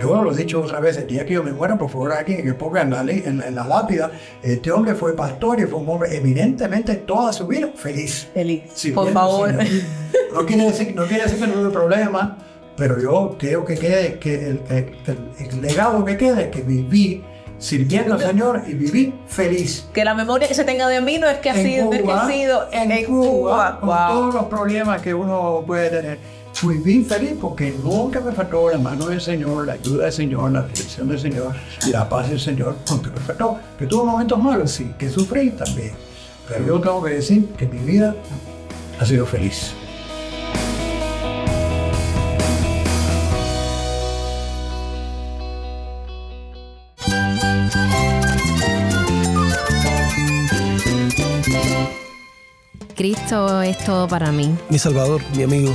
Yo lo he dicho otra vez, el día que yo me muera, por favor, aquí que ponga en la, en, la lápida, este hombre fue pastor y fue un hombre eminentemente toda su vida feliz. Feliz, por favor. No quiere, decir, no quiere decir que no hubo problema, pero yo creo que, quede, que el, el, legado que quede es que viví sirviendo al Señor y viví feliz. Que la memoria que se tenga de mí no es que ha sido, en, Cuba, con todos los problemas que uno puede tener fui bien feliz porque nunca me faltó la mano del Señor, la ayuda del Señor, la dirección del Señor y la paz del Señor. Nunca me faltó. Que tuve momentos malos, sí, que sufrí también. Pero yo tengo que decir que mi vida ha sido feliz. Cristo es todo para mí. Mi Salvador, mi amigo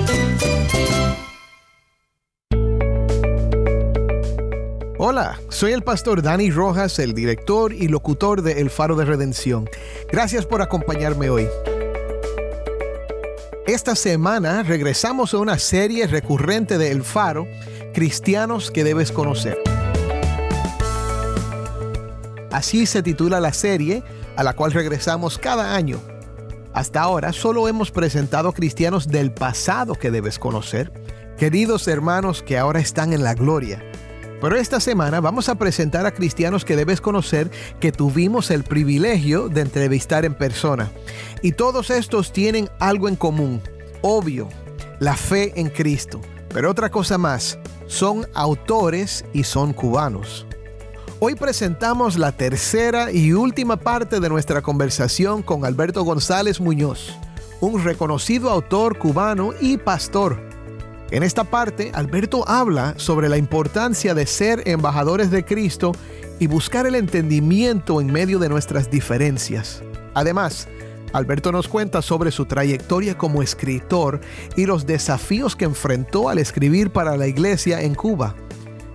Hola, soy el pastor Dani Rojas, el director y locutor de El Faro de Redención. Gracias por acompañarme hoy. Esta semana regresamos a una serie recurrente de El Faro, Cristianos que debes conocer. Así se titula la serie a la cual regresamos cada año. Hasta ahora solo hemos presentado cristianos del pasado que debes conocer, queridos hermanos que ahora están en la gloria pero esta semana vamos a presentar a cristianos que debes conocer que tuvimos el privilegio de entrevistar en persona. Y todos estos tienen algo en común, obvio, la fe en Cristo. Pero otra cosa más, son autores y son cubanos. Hoy presentamos la tercera y última parte de nuestra conversación con Alberto González Muñoz, un reconocido autor cubano y pastor en esta parte, Alberto habla sobre la importancia de ser embajadores de Cristo y buscar el entendimiento en medio de nuestras diferencias. Además, Alberto nos cuenta sobre su trayectoria como escritor y los desafíos que enfrentó al escribir para la iglesia en Cuba.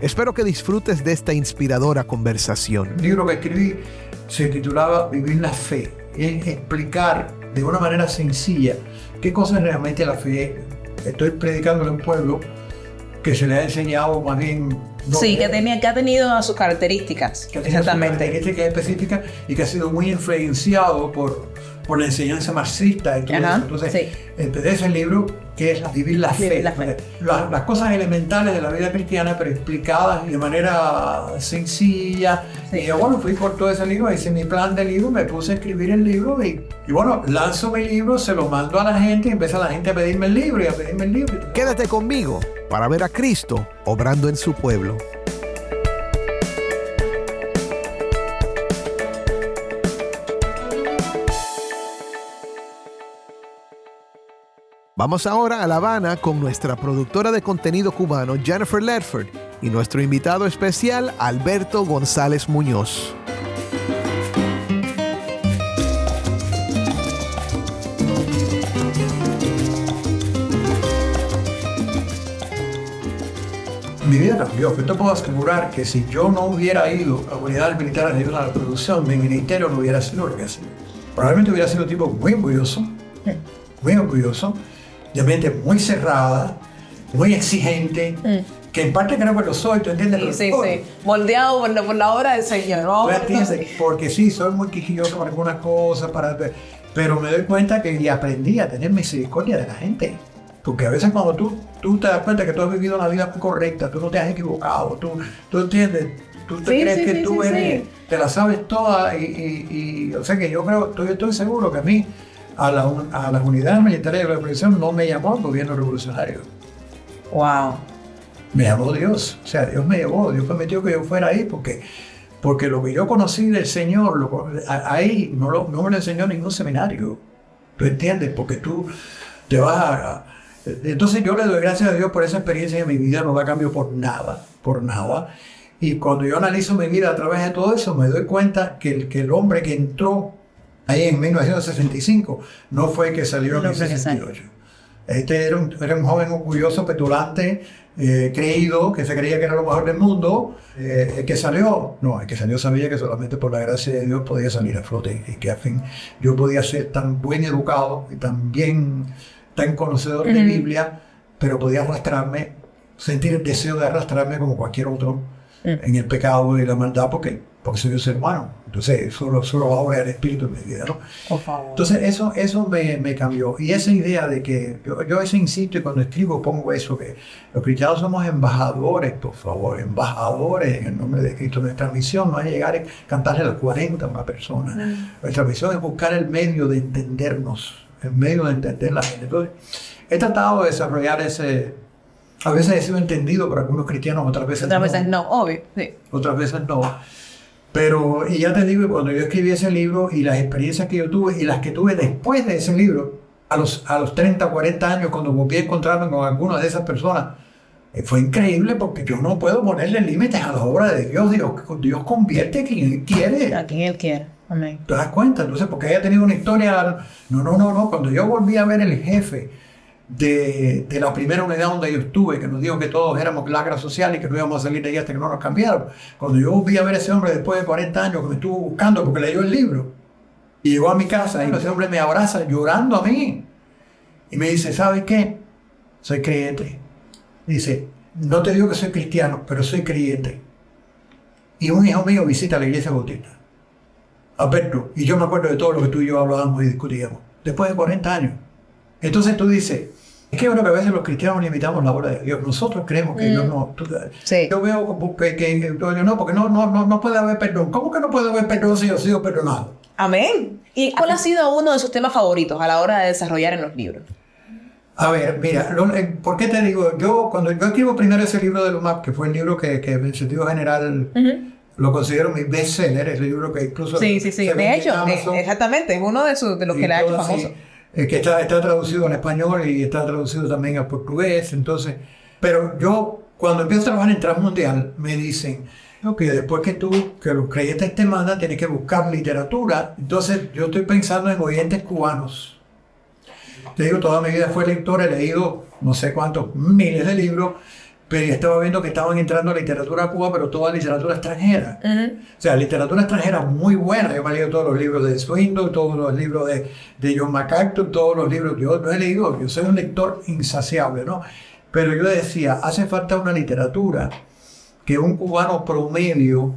Espero que disfrutes de esta inspiradora conversación. El libro que escribí se titulaba Vivir la fe, es explicar de una manera sencilla qué cosa realmente la fe estoy predicándole a un pueblo que se le ha enseñado más bien... sí, que, tenía, que ha tenido sus características. Que exactamente. características específicas y que ha sido muy influenciado por, por la enseñanza marxista. Entonces, sí. empecé ese libro que es vivir la fe. Las, cosas elementales de la vida cristiana, pero explicadas de manera sencilla. Y yo, bueno, fui por todo ese libro, hice mi plan de libro, me puse a escribir el libro y, y bueno, lanzo mi libro, se lo mando a la gente y empieza la gente a pedirme el libro y a pedirme el libro. Quédate conmigo para ver a Cristo obrando en su pueblo. Vamos ahora a La Habana con nuestra productora de contenido cubano Jennifer Ledford y nuestro invitado especial Alberto González Muñoz. Mi vida cambió. Yo te puedo asegurar que si yo no hubiera ido a unidades militares de ayuda a la producción, mi ministerio no hubiera sido lo que ha sido. Probablemente hubiera sido un tipo muy orgulloso, muy orgulloso, de mente muy cerrada, muy exigente, mm. que en parte creo que lo soy, ¿tú entiendes? Sí, sí, sí. Moldeado por la, obra del Señor. ¿no? Porque sí, soy muy quijilloso para algunas cosas, para, pero me doy cuenta que aprendí a tener misericordia de la gente. Porque a veces cuando tú, tú te das cuenta que tú has vivido una vida correcta, tú no te has equivocado, tú, tú entiendes, tú te crees que tú eres, te la sabes toda y, o sea que yo creo, estoy, estoy seguro que a mí a, las unidades militares de la represión no me llamó el gobierno revolucionario. Wow. Me llamó Dios. O sea, Dios me llevó. Dios permitió que yo fuera ahí porque, porque lo que yo conocí del Señor, ahí no, lo, no me lo enseñó ningún seminario. ¿Tú entiendes? Porque tú te vas a, entonces yo le doy gracias a Dios por esa experiencia en mi vida, no la cambio por nada, por nada. Y cuando yo analizo mi vida a través de todo eso, me doy cuenta que el, que el hombre que entró ahí en 1965 no fue que salió en 1968. Este era un, era un joven orgulloso, petulante, eh, creído, que se creía que era lo mejor del mundo. Eh, el que salió, no, el que salió sabía que solamente por la gracia de Dios podía salir a flote y que a fin yo podía ser tan buen educado y tan bien, tan conocedor de Biblia, pero podía arrastrarme, sentir el deseo de arrastrarme como cualquier otro en el pecado y la maldad, porque porque soy un ser humano. Entonces, solo, solo ahora el espíritu en mi vida, ¿no? Entonces, eso, eso me, me, cambió. Y esa idea de que yo, yo ese insisto y cuando escribo pongo eso, que los cristianos somos embajadores, por favor, embajadores en el nombre de Cristo. Nuestra misión no es llegar a cantarle a las 40 a una persona. Nuestra misión es buscar el medio de entendernos, el medio de entender la gente. Entonces, he tratado de desarrollar ese, a veces he sido entendido por algunos cristianos, otras veces otras no. veces no, obvio. Sí. Otras veces no. Pero, y ya te digo, cuando yo escribí ese libro y las experiencias que yo tuve y las que tuve después de ese libro, a los, a los 30, 40 años, cuando volví a encontrarme con alguna de esas personas, eh, fue increíble porque yo no puedo ponerle límites a la obra de Dios. Dios, Dios convierte a quien Él quiere. A quien Él quiere. Amén. ¿Te das cuenta? Entonces, porque haya tenido una historia. No, no, no, no. Cuando yo volví a ver el jefe de, de, la primera unidad donde yo estuve, que nos dijo que todos éramos lacra social y que no íbamos a salir de ahí hasta que no nos cambiaron. Cuando yo vi a ver a ese hombre después de 40 años que me estuvo buscando porque leyó el libro y llegó a mi casa y ese hombre me abraza llorando a mí y me dice, ¿sabes qué? Soy creyente. Dice, no te digo que soy cristiano, pero soy creyente. Y un hijo mío visita la iglesia bautista. Alberto, y yo me acuerdo de todo lo que tú y yo hablábamos y discutíamos. Después de 40 años. Entonces tú dices, es que yo creo que a veces los cristianos limitamos la obra de Dios. Nosotros creemos que Mm. Dios no. tú- Sí. Yo veo que, que- que- no, porque no, no, no, no puede haber perdón. ¿Cómo que no puede haber perdón si yo he sido perdonado? Amén. ¿Y cuál ha sido uno de sus temas favoritos a la hora de desarrollar en los libros? A ver, mira, lo- eh, ¿por qué te digo? Yo, cuando yo escribo primero ese libro de Lumap, que fue el libro que, que en sentido general lo considero mi bestseller, ese libro que incluso. Sí, sí, sí. De hecho, Amazon. eh, exactamente, es uno de, sus, de los que le ha hecho todo así, famoso. Eh, que está, está traducido en español y está traducido también al portugués. Entonces, pero yo, cuando empiezo a trabajar en Transmundial, me dicen "No, que después que tú, que los creyentes te mandan, tienes que buscar literatura. Entonces, yo estoy pensando en oyentes cubanos. Te digo, toda mi vida fue lector, he leído no sé cuántos miles de libros, pero yo estaba viendo que estaban entrando literatura a Cuba, pero toda literatura extranjera. O sea, literatura extranjera muy buena. Yo me he leído todos los libros de Swindoll, todos los libros de, de John MacArthur, todos los libros. Yo no he leído, yo soy un lector insaciable, ¿no? Pero yo decía, hace falta una literatura que un cubano promedio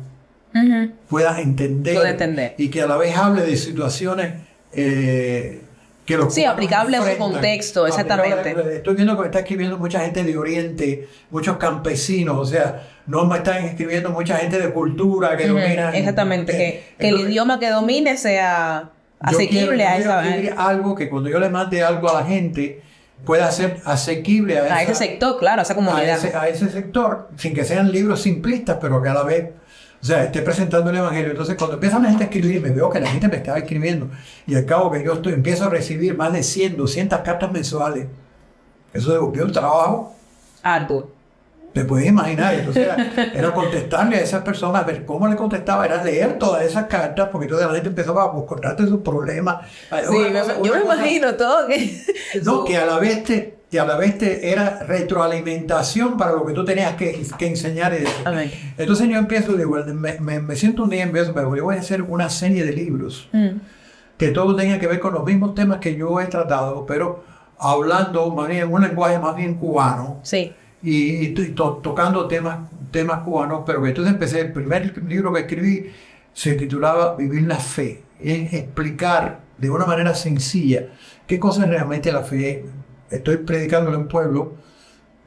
pueda entender, Pueda entender. y que a la vez hable de situaciones eh, que Sí, aplicable a su contexto, exactamente. Aplicable- Estoy viendo que me está escribiendo mucha gente de Oriente, muchos campesinos, o sea, no me están escribiendo mucha gente de cultura que Ujú, dominan. Exactamente, eh, que, que el idioma que domine sea yo asequible quiero- a yo esa escribir algo que cuando yo le mande algo a la gente pueda ser asequible a, a esa- ese sector, claro, a esa a comunidad. ese, a ese sector, sin que sean libros simplistas, pero que a la vez, o sea, esté presentando el Evangelio. Entonces, cuando empieza la gente a escribir, me veo que la gente me estaba escribiendo, y al cabo que yo estoy, empiezo a recibir más de 100, 200 cartas mensuales, eso devolvió un trabajo, Arduo. te puedes imaginar. Entonces, era, era contestarle a esas personas, ver cómo le contestaba, era leer todas esas cartas, porque entonces la gente empezaba a contarte sus problemas. Sí, Una me- cosa- yo me imagino todo que... no, que a la vez te, que a la vez te era retroalimentación para lo que tú tenías que, que enseñar. y. Entonces yo empiezo, digo, me, me, me siento un día en vez, yo voy a hacer una serie de libros Mm. que todo tenga que ver con los mismos temas que yo he tratado, pero hablando más bien en un lenguaje más bien cubano Sí. y, y y to- tocando temas, temas cubanos, pero que entonces empecé, el primer libro que escribí se titulaba Vivir la fe, es explicar de una manera sencilla qué cosa es realmente la fe. Estoy predicándole a un pueblo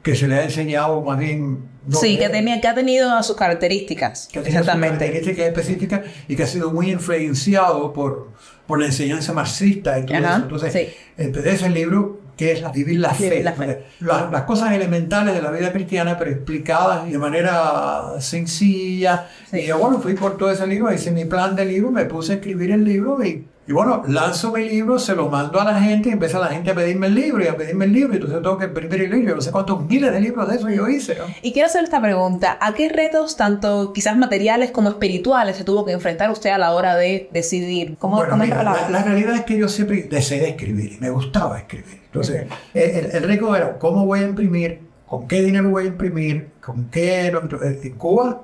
que se le ha enseñado más bien... no sí, que, tenía, que ha tenido a sus características. que tiene sus Exactamente. características específicas y que ha sido muy influenciado por, por la enseñanza marxista y todo Ajá, eso. Entonces, sí. empecé ese libro que es la- Vivir la Vivir Fe. la fe. Las, las cosas elementales de la vida cristiana, pero explicadas de manera sencilla. Sí. Y yo, bueno, fui por todo ese libro, hice mi plan de libro, me puse a escribir el libro y Y bueno, lanzo mi libro, se lo mando a la gente y empieza la gente a pedirme el libro y a pedirme el libro. Y entonces tengo que imprimir el libro. No sé cuántos miles de libros de eso yo hice. Y quiero hacer esta pregunta. ¿A qué retos, tanto quizás materiales como espirituales, se tuvo que enfrentar usted a la hora de decidir? ¿Cómo, bueno, mira, la, realidad es que yo siempre deseé escribir y me gustaba escribir. Entonces, el, el reto era cómo voy a imprimir, con qué dinero voy a imprimir, con qué... En Cuba,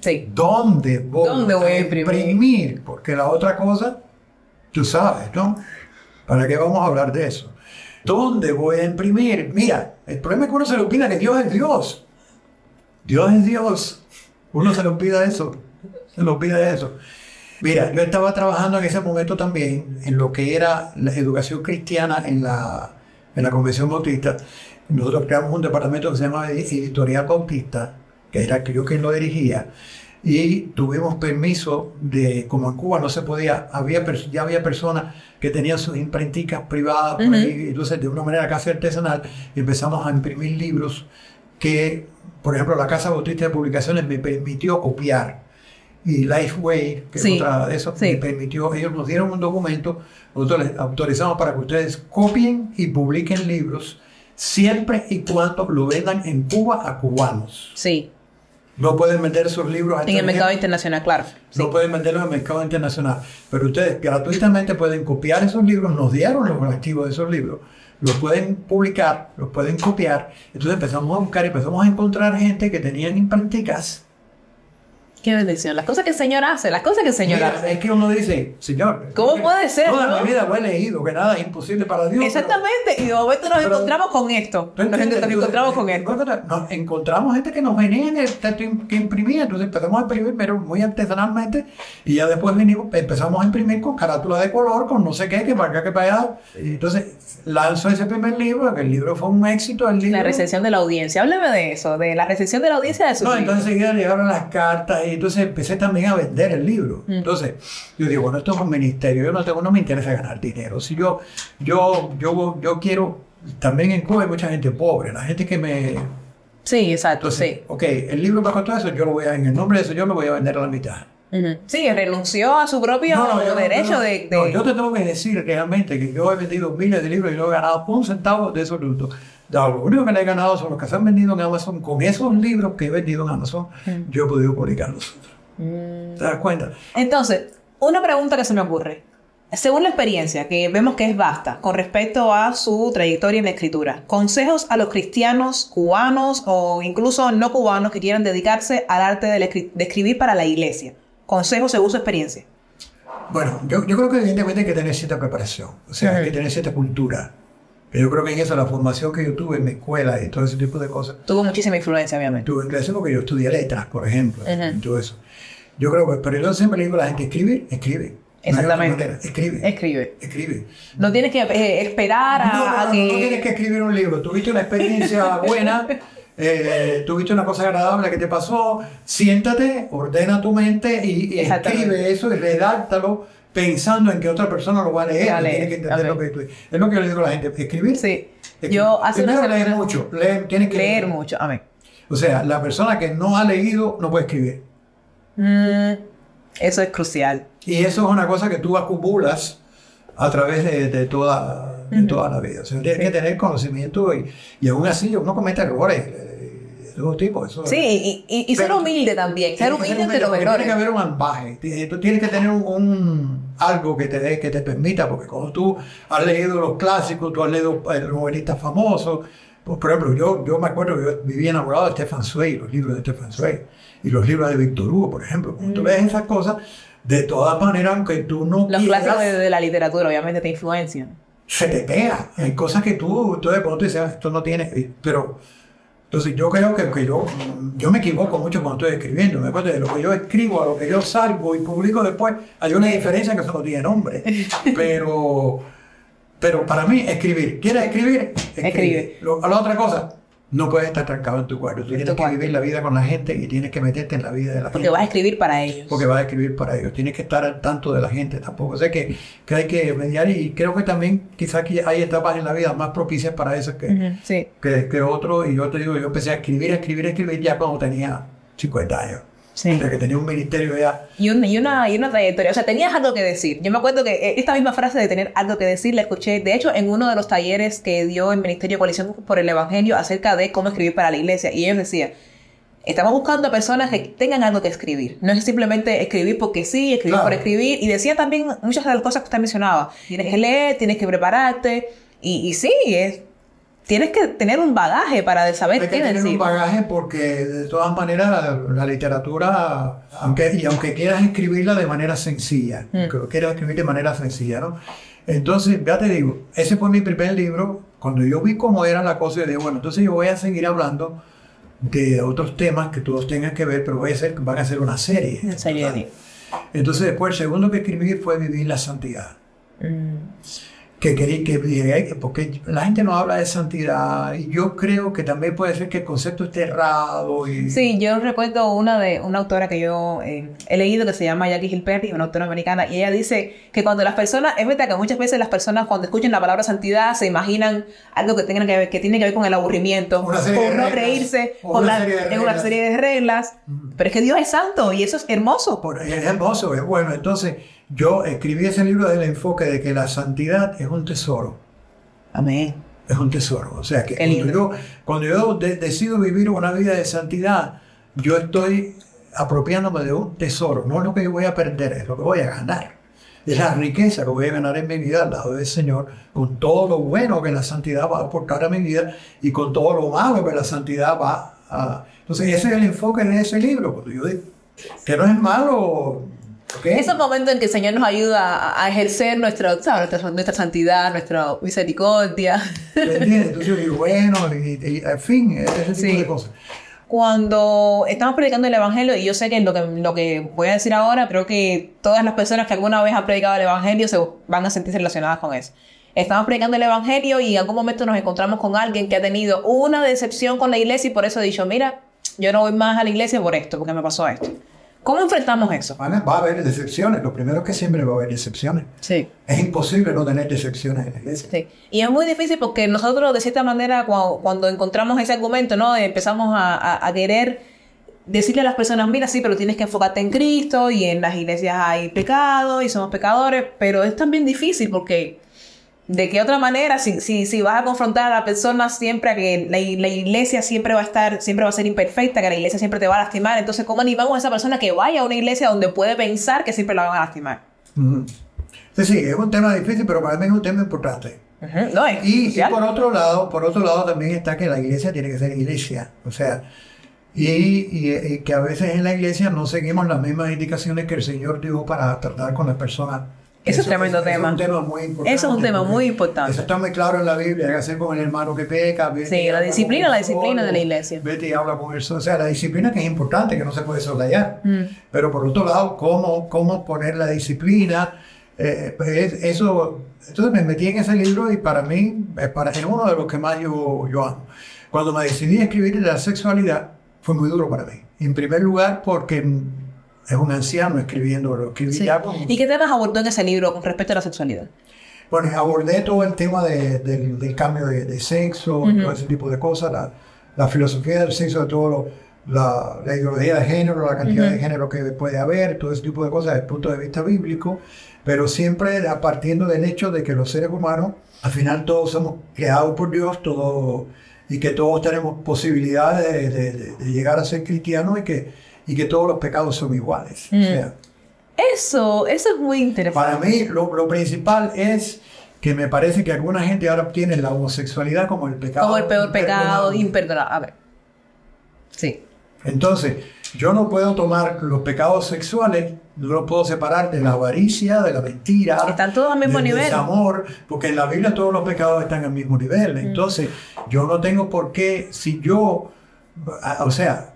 sí. ¿dónde voy, ¿Dónde voy a imprimir? Porque la otra cosa Tú sabes, ¿no? ¿Para qué vamos a hablar de eso? ¿Dónde voy a imprimir? Mira, el problema es que uno se le olvida que Dios es Dios. Dios es Dios. Uno se le olvida eso. Se le olvida eso. Mira, yo estaba trabajando en ese momento también en lo que era la educación cristiana en la, en la Convención Bautista. Nosotros creamos un departamento que se llama Editorial Bautista, que era yo quien lo dirigía y tuvimos permiso de, como en Cuba no se podía, había, ya había personas que tenían sus imprenticas privadas, entonces de una manera casi artesanal empezamos a imprimir libros que, por ejemplo, la Casa Bautista de Publicaciones me permitió copiar y Lifeway, que es otra de eso, me permitió, ellos nos dieron un documento, nosotros les autorizamos para que ustedes copien y publiquen libros siempre y cuando lo vendan en Cuba a cubanos. Sí. No pueden vender sus libros en el mercado internacional, claro. No pueden venderlos en el mercado internacional. Pero ustedes gratuitamente pueden copiar esos libros, nos dieron los archivos de esos libros, los pueden publicar, los pueden copiar. Entonces empezamos a buscar y empezamos a encontrar gente que tenían imprenticas Qué bendición. Las cosas que el Señor hace, las cosas que el Señor hace. Es que uno dice, Señor. ¿Cómo puede ser? Toda mi vida lo he leído, que nada es imposible para Dios. Exactamente. y de momento nos encontramos con esto. Nos, encontramos con esto. Nos encontramos gente que nos venía que imprimía. Entonces empezamos a imprimir, pero muy artesanalmente. Y ya después venimos, empezamos a imprimir con carátula de color, con no sé qué, que para acá, que para allá. Entonces lanzo ese primer libro, que el libro fue un éxito. El libro. La recepción de la audiencia. Hábleme de eso, de la recepción de la audiencia de su No, entonces enseguida llegaron las cartas y entonces empecé también a vender el libro. Mm. Entonces, yo digo, bueno, esto es un ministerio, yo no, tengo, no me interesa ganar dinero. Si yo, yo, yo, yo quiero, también en Cuba hay mucha gente pobre, la gente que me... Sí, exacto, sí. Ok, el libro me costó eso, yo lo voy a, en el nombre de eso, yo lo voy a vender a la mitad. Sí, renunció a su propio derecho de, yo te tengo que decir realmente que yo he vendido miles de libros y no he ganado un centavo de esos libros. Lo único que le he ganado son los que se han vendido en Amazon. Con esos libros que he vendido en Amazon, yo he podido publicarlos. Mm. ¿Te das cuenta? Entonces, una pregunta que se me ocurre. Según la experiencia, que vemos que es vasta, con respecto a su trayectoria en la escritura, consejos a los cristianos cubanos o incluso no cubanos que quieran dedicarse al arte de, escribir para la iglesia. Consejos según su experiencia. Bueno, yo, creo que evidentemente hay que tener cierta preparación, o sea, hay que tener cierta cultura. Yo creo que en eso, la formación que yo tuve en mi escuela y todo ese tipo de cosas. Tuvo muchísima influencia, obviamente. Tuve influencia porque yo estudié letras, por ejemplo, y todo eso. Yo creo que, pero yo siempre le digo a la gente, escribe, escribe. Exactamente. escribe. Escribe. Escribe. No tienes que eh, esperar a, no, no, no, que... No, tienes que escribir un libro. Tuviste una experiencia buena, eh, tuviste una cosa agradable que te pasó, siéntate, ordena tu mente y, escribe eso y redáctalo pensando en que otra persona lo va a leer. Tienes que entender lo que tú... Es lo que yo le digo a la gente, escribir. Sí. Yo hace Primero leer mucho. Leer, que leer, leer mucho. Amén. O sea, la persona que no ha leído no puede escribir. Mm, eso es crucial. Y eso es una cosa que tú acumulas a través de, toda, de toda la vida. O sea, tienes que tener conocimiento y, y aún así uno comete errores. De todo tipo. Eso, sí, y, y, ser humilde también. Ser humilde ante los errores. Tiene que haber un ambaje. Tú tienes que tener un, algo que te, dé, que te permita, porque cuando tú has leído los clásicos, tú has leído eh, los novelistas famosos. Pues, por ejemplo, yo, yo me acuerdo que yo vivía enamorado de Stefan Zweig, los libros de Stefan Zweig y los libros de Víctor Hugo, por ejemplo. Cuando tú mm. ves esas cosas, de todas maneras, aunque tú no Los clásicos de, la literatura obviamente te influencian. Se te pega. Hay cosas que tú, tú de pronto dices, ah, esto no tiene... Pero, entonces yo creo que, que, yo, yo me equivoco mucho cuando estoy escribiendo. Me acuerdo de lo que yo escribo a lo que yo salgo y publico después. Hay una diferencia que eso no tiene nombre. Pero, pero para mí, escribir. ¿Quieres escribir? Escribe. a la otra cosa, no puedes estar trancado en tu cuarto. Tú tienes que vivir la vida con la gente y tienes que meterte en la vida de la gente. Porque vas a escribir para ellos. Porque vas a escribir para ellos. Tienes que estar al tanto de la gente tampoco. O sea que, que hay que mediar y creo que también quizás hay etapas en la vida más propicias para eso que, que, que otro. Y yo te digo, yo empecé a escribir, a escribir, a escribir ya cuando tenía 50 años. Sí. que tenía un ministerio ya. Y, y, una, y una trayectoria. O sea, tenías algo que decir. Yo me acuerdo que eh, esta misma frase de tener algo que decir la escuché, de hecho, en uno de los talleres que dio el Ministerio de Coalición por el Evangelio acerca de cómo escribir para la iglesia. Y ellos decían, estamos buscando a personas que tengan algo que escribir. No es simplemente escribir porque sí, escribir por escribir. Y decía también muchas de las cosas que usted mencionaba. Tienes que leer, tienes que prepararte. Y, y sí, es tienes que tener un bagaje para saber Hay que tener un bagaje porque de todas maneras la, literatura, aunque, y aunque quieras escribirla de manera sencilla, mm. quieras escribir de manera sencilla, ¿no? Entonces, ya te digo, ese fue mi primer libro. Cuando yo vi cómo era la cosa, yo dije, bueno, entonces yo voy a seguir hablando de otros temas que todos tengan que ver, pero voy a hacer, van a ser una serie. Una serie Entonces, después, el segundo que escribí fue Vivir la Santidad. Mm que quería que porque la gente no habla de santidad y yo creo que también puede ser que el concepto esté errado y... sí yo recuerdo una de una autora que yo eh, he leído que se llama Jackie Gilperry una autora americana y ella dice que cuando las personas es verdad que muchas veces las personas cuando escuchan la palabra santidad se imaginan algo que tenga que ver que tiene que ver con el aburrimiento por no reírse por una, en una serie de reglas pero es que Dios es santo y eso es hermoso. Es hermoso es bueno. Entonces yo escribí ese libro del enfoque de que la santidad es un tesoro. Amén. Es un tesoro. O sea que cuando yo, decido vivir una vida de santidad, yo estoy apropiándome de un tesoro. No es lo que yo voy a perder, es lo que voy a ganar. Es la riqueza que voy a ganar en mi vida al lado del Señor, con todo lo bueno que la santidad va a aportar a mi vida y con todo lo malo que la santidad va a... Entonces ese es el enfoque de ese libro. Cuando yo digo que no es malo esos momentos en que el Señor nos ayuda a, ejercer nuestra, nuestra, santidad, nuestra misericordia. Entonces yo digo, bueno, y, en fin, ese tipo de cosas. Cuando estamos predicando el Evangelio, y yo sé que lo, que lo que voy a decir ahora, creo que todas las personas que alguna vez han predicado el Evangelio se van a sentirse relacionadas con eso. Estamos predicando el Evangelio y en algún momento nos encontramos con alguien que ha tenido una decepción con la iglesia y por eso ha dicho, mira, yo no voy más a la iglesia por esto, porque me pasó esto. ¿Cómo enfrentamos eso? va a haber decepciones. Lo primero es que siempre va a haber decepciones. Sí. Es imposible no tener decepciones en la iglesia. Sí. Y es muy difícil porque nosotros, de cierta manera, cuando, encontramos ese argumento, ¿no? Empezamos a, querer decirle a las personas, mira, sí, pero tienes que enfocarte en Cristo y en las iglesias hay pecado y somos pecadores, pero es también difícil porque ¿De qué otra manera? Si, si, si vas a confrontar a la persona siempre a que la, iglesia siempre va a estar, siempre va a ser imperfecta, que la iglesia siempre te va a lastimar, entonces ¿cómo animamos a esa persona que vaya a una iglesia donde puede pensar que siempre la van a lastimar? Sí, sí, es un tema difícil, pero para mí es un tema importante. y, por otro lado, por otro lado también está que la iglesia tiene que ser iglesia. O sea, y, y, que a veces en la iglesia no seguimos las mismas indicaciones que el Señor dio para tratar con las personas eso, es tremendo tema. Es un tema muy importante. Eso es un tema muy importante. Eso está muy claro en la Biblia. Hay que hacer con el hermano que peca. sí, la disciplina, la disciplina de la iglesia. Vete y habla con él. O sea, la disciplina que es importante, que no se puede soslayar. Mm. Pero por otro lado, ¿cómo, cómo poner la disciplina? Eh, pues eso, entonces me metí en ese libro y para mí es, para, es uno de los que más yo, yo amo. Cuando me decidí a escribir la sexualidad, fue muy duro para mí. En primer lugar, porque es un anciano escribiendo, lo escribí ¿Y qué temas abordó en ese libro con respecto a la sexualidad? Bueno, abordé todo el tema del cambio de, sexo, todo ese tipo de cosas, la, filosofía del sexo, de todo la, ideología de género, la cantidad de género que puede haber, todo ese tipo de cosas desde el punto de vista bíblico, pero siempre partiendo del hecho de que los seres humanos, al final todos somos creados por Dios, todos, y que todos tenemos posibilidades de, de llegar a ser cristianos y que y que todos los pecados son iguales. Mm. eso, eso es muy interesante. Para mí, lo, principal es que me parece que alguna gente ahora tiene la homosexualidad como el pecado. Como el peor pecado, imperdonable. A ver. Sí. Entonces, yo no puedo tomar los pecados sexuales, no los puedo separar de la avaricia, de la mentira. Están todos al mismo nivel. amor, porque en la Biblia todos los pecados están al mismo nivel. Mm. Entonces, yo no tengo por qué, si yo, o sea,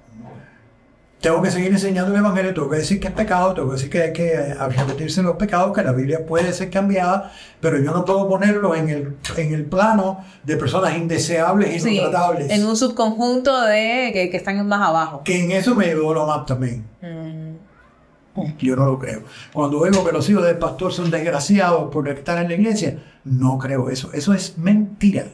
tengo que seguir enseñando el Evangelio, tengo que decir que es pecado, tengo que decir que hay que arrepentirse en los pecados, que la Biblia puede ser cambiada, pero yo no puedo ponerlo en el, en el plano de personas indeseables y no tratables. En un subconjunto de que, están más abajo. Que en eso me ayudó lo más también. Mm. Yo no lo creo. Cuando oigo que los hijos del pastor son desgraciados por estar en la iglesia, no creo eso. Eso es mentira.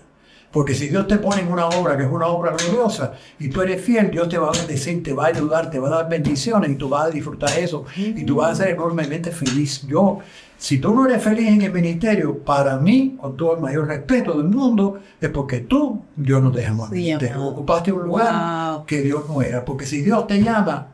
Porque si Dios te pone en una obra que es una obra gloriosa y tú eres fiel, Dios te va a bendecir, te va a ayudar, te va a dar bendiciones y tú vas a disfrutar eso y tú vas a ser enormemente feliz. Yo, si tú no eres feliz en el ministerio, para mí, con todo el mayor respeto del mundo, es porque tú, Dios no te llamó. te ocupaste un lugar que Dios no era. Porque si Dios te llama,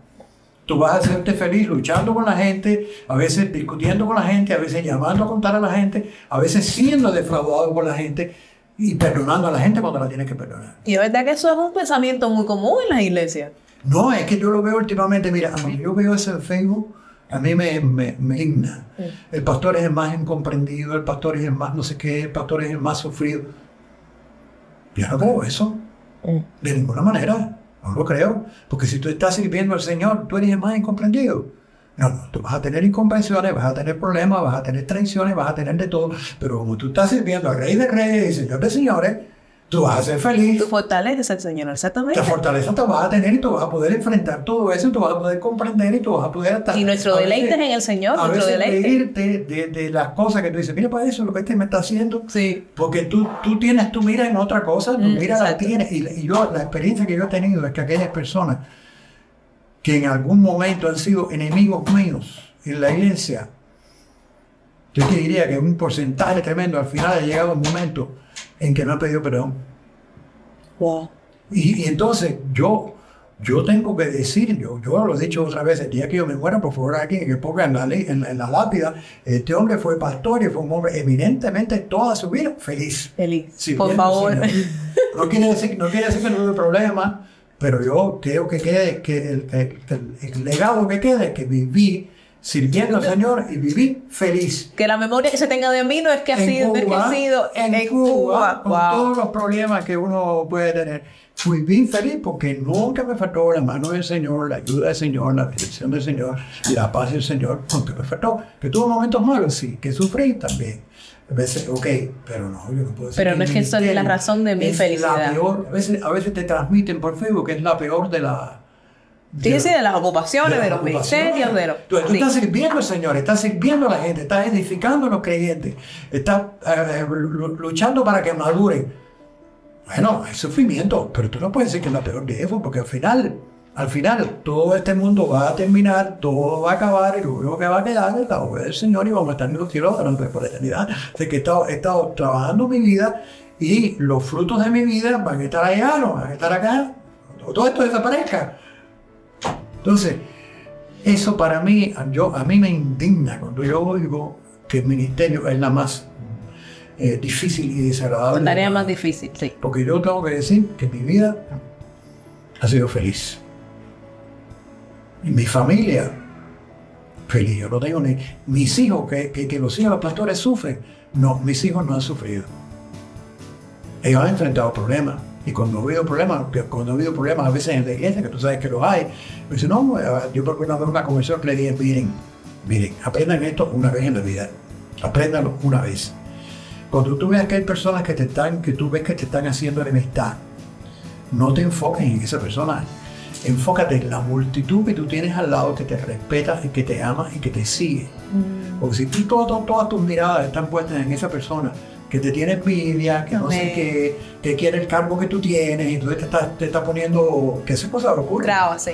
Tú vas a hacerte feliz luchando con la gente, a veces discutiendo con la gente, a veces llamando a contar a la gente, a veces siendo defraudado por la gente y perdonando a la gente cuando la tienes que perdonar. Y es verdad que eso es un pensamiento muy común en las iglesias. No, es que yo lo veo últimamente, mira, a mí yo veo eso en Facebook, a mí me, me, me digna. El pastor es el más incomprendido, el pastor es el más no sé qué, el pastor es el más sufrido. Yo no creo eso, de ninguna manera. No lo creo, porque si tú estás sirviendo al Señor, tú eres el más incomprendido. No, no, tú vas a tener incomprensiones, vas a tener problemas, vas a tener traiciones, vas a tener de todo, pero como tú estás sirviendo al Rey de Reyes y Señor de Señores, tú vas a ser feliz. Tu fortaleza es el Señor, exactamente. La fortaleza te vas a tener y tú vas a poder enfrentar todo eso, y tú vas a poder comprender y tú vas a poder estar. Y nuestro deleite es en el Señor, a nuestro veces deleite. De, de, las cosas que tú dices, mira para eso lo que este me está haciendo. Sí. Porque tú, tú tienes tu mira en otra cosa, tu mm, mira la tienes. Y, y yo, la experiencia que yo he tenido es que aquellas personas que en algún momento han sido enemigos míos en la iglesia, yo te diría que un porcentaje tremendo al final ha llegado un momento en que no ha pedido perdón. Y, entonces yo, yo tengo que decir, yo, yo lo he dicho otra vez, el día que yo me muera, por favor, aquí que ponga en la, en, en la lápida, este hombre fue pastor y fue un hombre evidentemente toda su vida feliz. Feliz. por favor. No quiere, decir, no quiere decir que no haya problema, pero yo creo que, quede, que el, el legado que quede que viví sirviendo al Señor y viví feliz. Que la memoria que se tenga de mí no es que ha sido, en, Cuba, con todos los problemas que uno puede tener. Fui bien feliz porque nunca me faltó la mano del Señor, la ayuda del Señor, la dirección del Señor y la paz del Señor. Nunca me faltó. Que tuvo momentos malos, sí, que sufrí también. A veces, ok, pero no, yo no puedo decir. Pero no es que eso es la razón de mi felicidad. a, veces, a veces te transmiten por Facebook que es la peor de la Fíjese de las ocupaciones, de, los ministerios, de los... Tú, estás sirviendo al Señor, estás sirviendo a la gente, estás edificando a los creyentes, estás eh, luchando para que maduren. Bueno, hay sufrimiento, pero tú no puedes decir que es la peor de eso, porque al final, al final, todo este mundo va a terminar, todo va a acabar, y lo único que va a quedar es la obra del Señor y vamos a estar en los cielos durante por la eternidad. Así que he estado, he estado trabajando mi vida y los frutos de mi vida van a estar allá, no van a estar acá. Todo esto desaparezca. Entonces, eso para mí, yo, a mí me indigna cuando yo oigo que el ministerio es la más eh, difícil y desagradable. La tarea más difícil, sí. Porque yo tengo que decir que mi vida ha sido feliz. Y mi familia, feliz. Yo no tengo ni. Mis hijos, que, que los hijos de los pastores sufren. No, mis hijos no han sufrido. Ellos han enfrentado problemas y cuando ha habido problemas, cuando ha habido problemas a veces en la iglesia, que tú sabes que los hay, me dice, no, eh, yo porque una vez una conversación que le dije, miren, miren, aprendan esto una vez en la vida, apréndanlo una vez. Cuando tú veas que hay personas que te están, que tú ves que te están haciendo enemistad, no te enfoques en esa persona, enfócate en la multitud que tú tienes al lado que te respeta y que te ama y que te sigue. Mm. Porque si tú todas, todas tus miradas están puestas en esa persona, que te tiene envidia, que no sé qué, que quiere el cargo que tú tienes, y entonces te está, te está poniendo que esa cosa ocurre. Bravo, sí.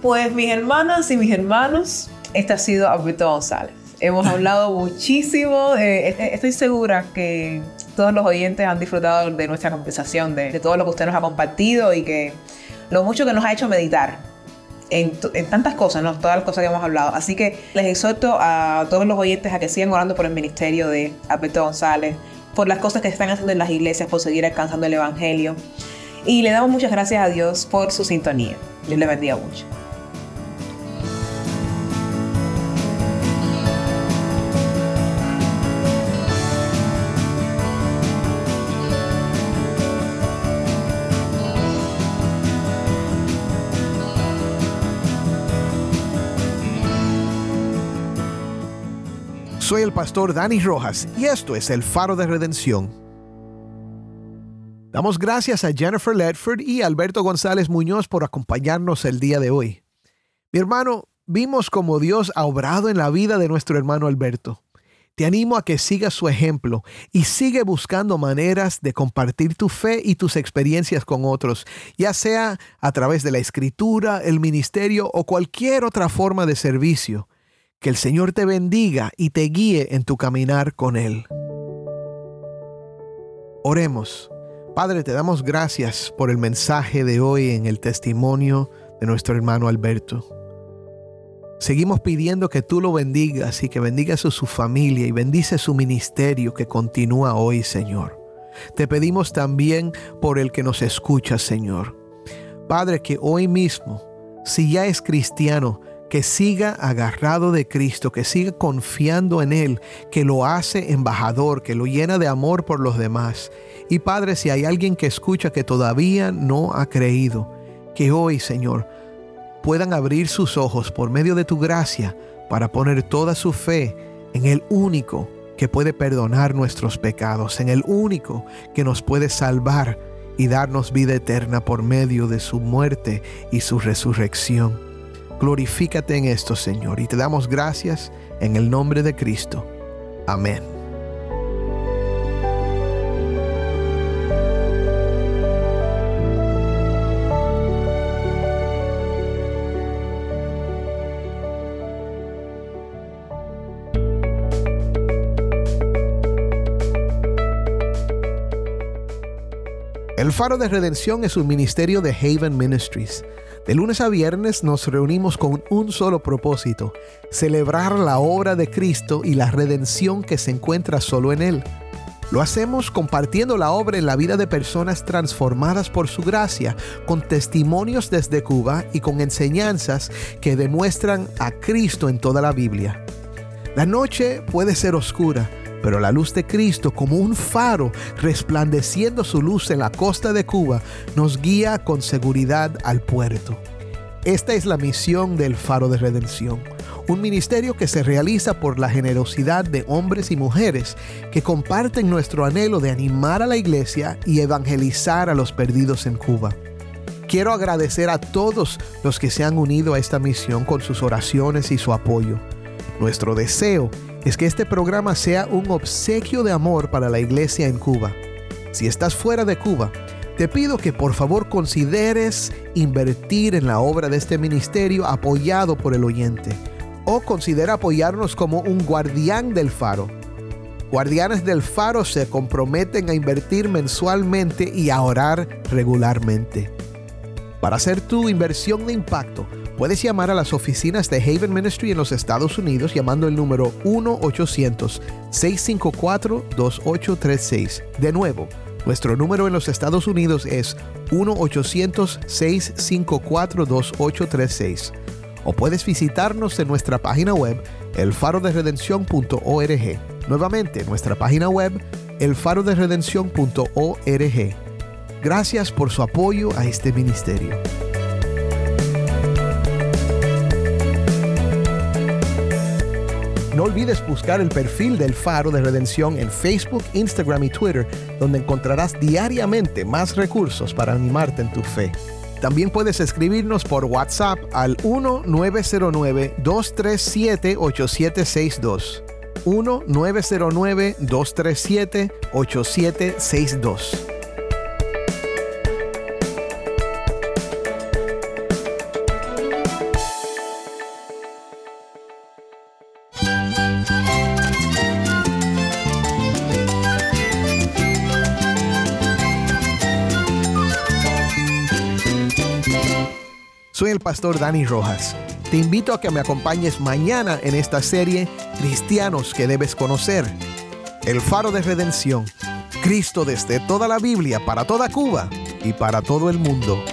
Pues mis hermanas y mis hermanos, este ha sido Alberto González. Hemos hablado muchísimo, estoy segura que todos los oyentes han disfrutado de nuestra conversación, de, todo lo que usted nos ha compartido y que lo mucho que nos ha hecho meditar en, en, tantas cosas, ¿no? todas las cosas que hemos hablado. Así que les exhorto a todos los oyentes a que sigan orando por el ministerio de Alberto González, por las cosas que están haciendo en las iglesias, por seguir alcanzando el Evangelio. Y le damos muchas gracias a Dios por su sintonía. Dios le bendiga mucho. Pastor Dani Rojas y esto es el Faro de Redención. Damos gracias a Jennifer Ledford y Alberto González Muñoz por acompañarnos el día de hoy. Mi hermano, vimos cómo Dios ha obrado en la vida de nuestro hermano Alberto. Te animo a que sigas su ejemplo y sigue buscando maneras de compartir tu fe y tus experiencias con otros, ya sea a través de la escritura, el ministerio o cualquier otra forma de servicio. Que el Señor te bendiga y te guíe en tu caminar con Él. Oremos. Padre, te damos gracias por el mensaje de hoy en el testimonio de nuestro hermano Alberto. Seguimos pidiendo que tú lo bendigas y que bendigas a su familia y bendice su ministerio que continúa hoy, Señor. Te pedimos también por el que nos escucha, Señor. Padre, que hoy mismo, si ya es cristiano, que siga agarrado de Cristo, que siga confiando en Él, que lo hace embajador, que lo llena de amor por los demás. Y Padre, si hay alguien que escucha que todavía no ha creído, que hoy, Señor, puedan abrir sus ojos por medio de tu gracia para poner toda su fe en el único que puede perdonar nuestros pecados, en el único que nos puede salvar y darnos vida eterna por medio de su muerte y su resurrección. Glorifícate en esto, Señor, y te damos gracias en el nombre de Cristo. Amén. El Faro de Redención es un ministerio de Haven Ministries. De lunes a viernes nos reunimos con un solo propósito, celebrar la obra de Cristo y la redención que se encuentra solo en Él. Lo hacemos compartiendo la obra en la vida de personas transformadas por su gracia, con testimonios desde Cuba y con enseñanzas que demuestran a Cristo en toda la Biblia. La noche puede ser oscura, pero la luz de Cristo como un faro resplandeciendo su luz en la costa de Cuba nos guía con seguridad al puerto. Esta es la misión del Faro de Redención, un ministerio que se realiza por la generosidad de hombres y mujeres que comparten nuestro anhelo de animar a la iglesia y evangelizar a los perdidos en Cuba. Quiero agradecer a todos los que se han unido a esta misión con sus oraciones y su apoyo. Nuestro deseo es que este programa sea un obsequio de amor para la iglesia en Cuba. Si estás fuera de Cuba, te pido que por favor consideres invertir en la obra de este ministerio apoyado por el oyente o considera apoyarnos como un guardián del faro. Guardianes del faro se comprometen a invertir mensualmente y a orar regularmente. Para hacer tu inversión de impacto, Puedes llamar a las oficinas de Haven Ministry en los Estados Unidos llamando el número 1-800-654-2836. De nuevo, nuestro número en los Estados Unidos es 1-800-654-2836. O puedes visitarnos en nuestra página web elfaroderedención.org. Nuevamente, nuestra página web elfaroderedención.org. Gracias por su apoyo a este ministerio. No olvides buscar el perfil del Faro de Redención en Facebook, Instagram y Twitter, donde encontrarás diariamente más recursos para animarte en tu fe. También puedes escribirnos por WhatsApp al 1-909-237-8762. 1-909-237-8762. Pastor Dani Rojas. Te invito a que me acompañes mañana en esta serie Cristianos que debes conocer. El faro de redención. Cristo desde toda la Biblia, para toda Cuba y para todo el mundo.